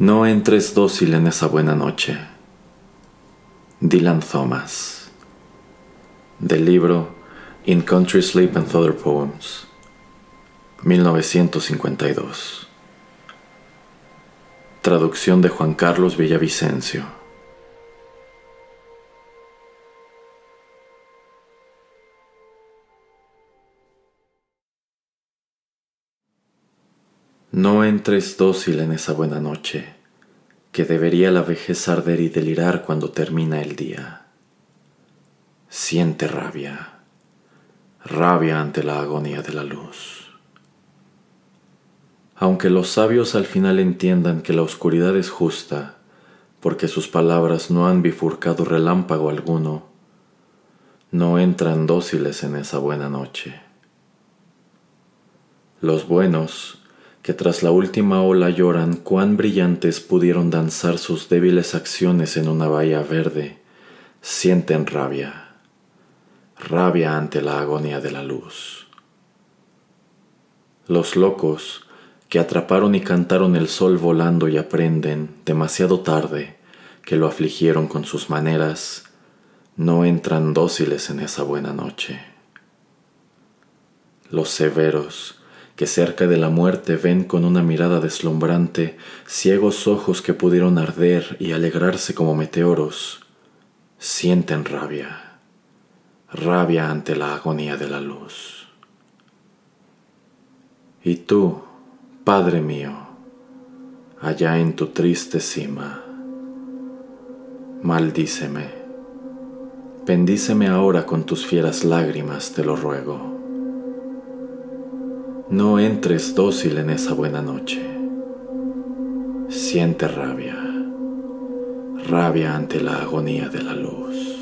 No entres dócil en esa buena noche. Dylan Thomas. Del libro In Country Sleep and Other Poems. 1952. Traducción de Juan Carlos Villavicencio. No entres dócil en esa buena noche, que debería la vejez arder y delirar cuando termina el día. Siente rabia, rabia ante la agonía de la luz. Aunque los sabios al final entiendan que la oscuridad es justa, porque sus palabras no han bifurcado relámpago alguno, no entran dóciles en esa buena noche. Los buenos, que tras la última ola lloran cuán brillantes pudieron danzar sus débiles acciones en una bahía verde, sienten rabia, rabia ante la agonía de la luz. Los locos, que atraparon y cantaron el sol volando y aprenden, demasiado tarde, que lo afligieron con sus maneras, no entran dóciles en esa buena noche. Los severos, que cerca de la muerte ven con una mirada deslumbrante ciegos ojos que pudieron arder y alegrarse como meteoros, sienten rabia, rabia ante la agonía de la luz. Y tú, Padre mío, allá en tu triste cima, maldíceme, bendíceme ahora con tus fieras lágrimas, te lo ruego no entres dócil en esa buena noche. Siente rabia, rabia ante la agonía de la luz.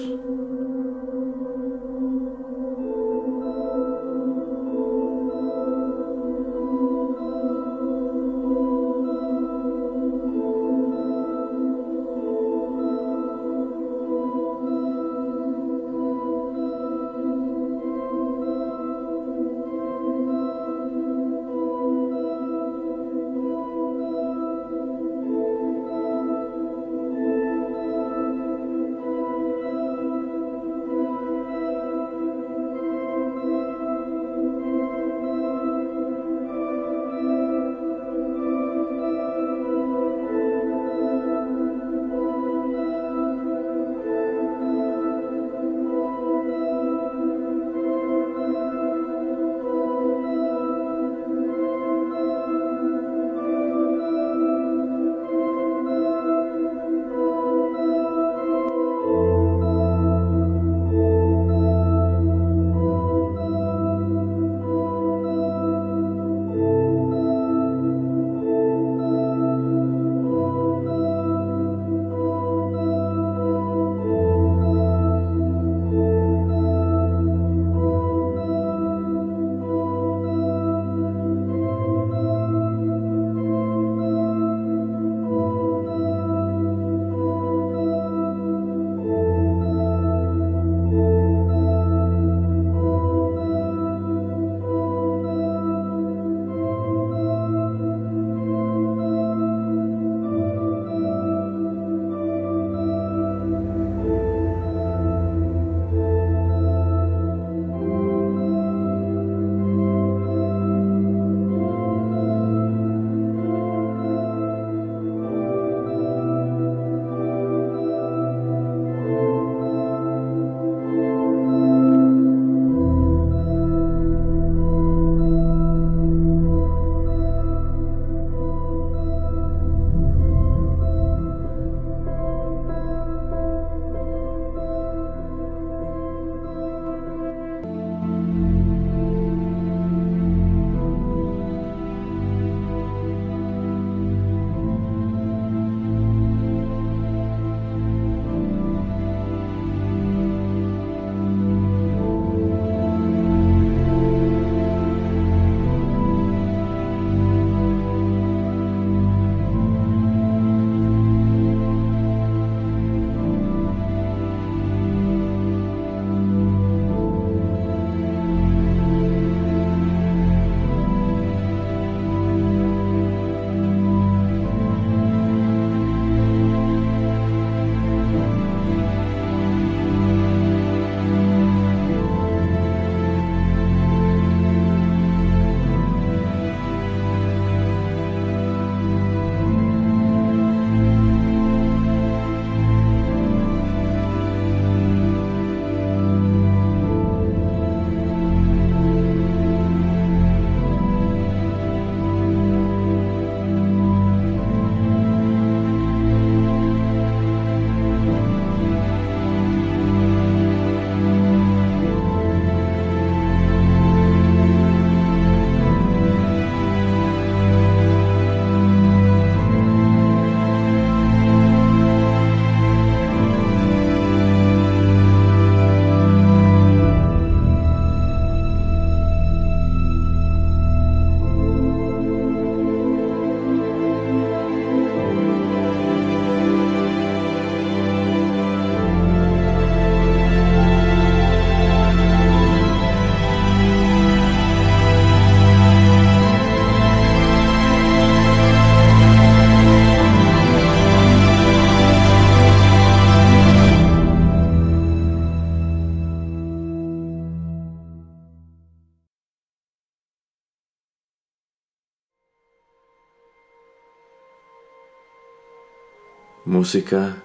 Música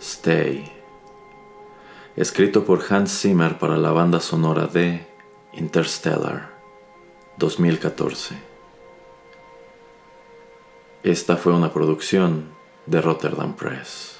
Stay. Escrito por Hans Zimmer para la banda sonora de Interstellar 2014. Esta fue una producción de Rotterdam Press.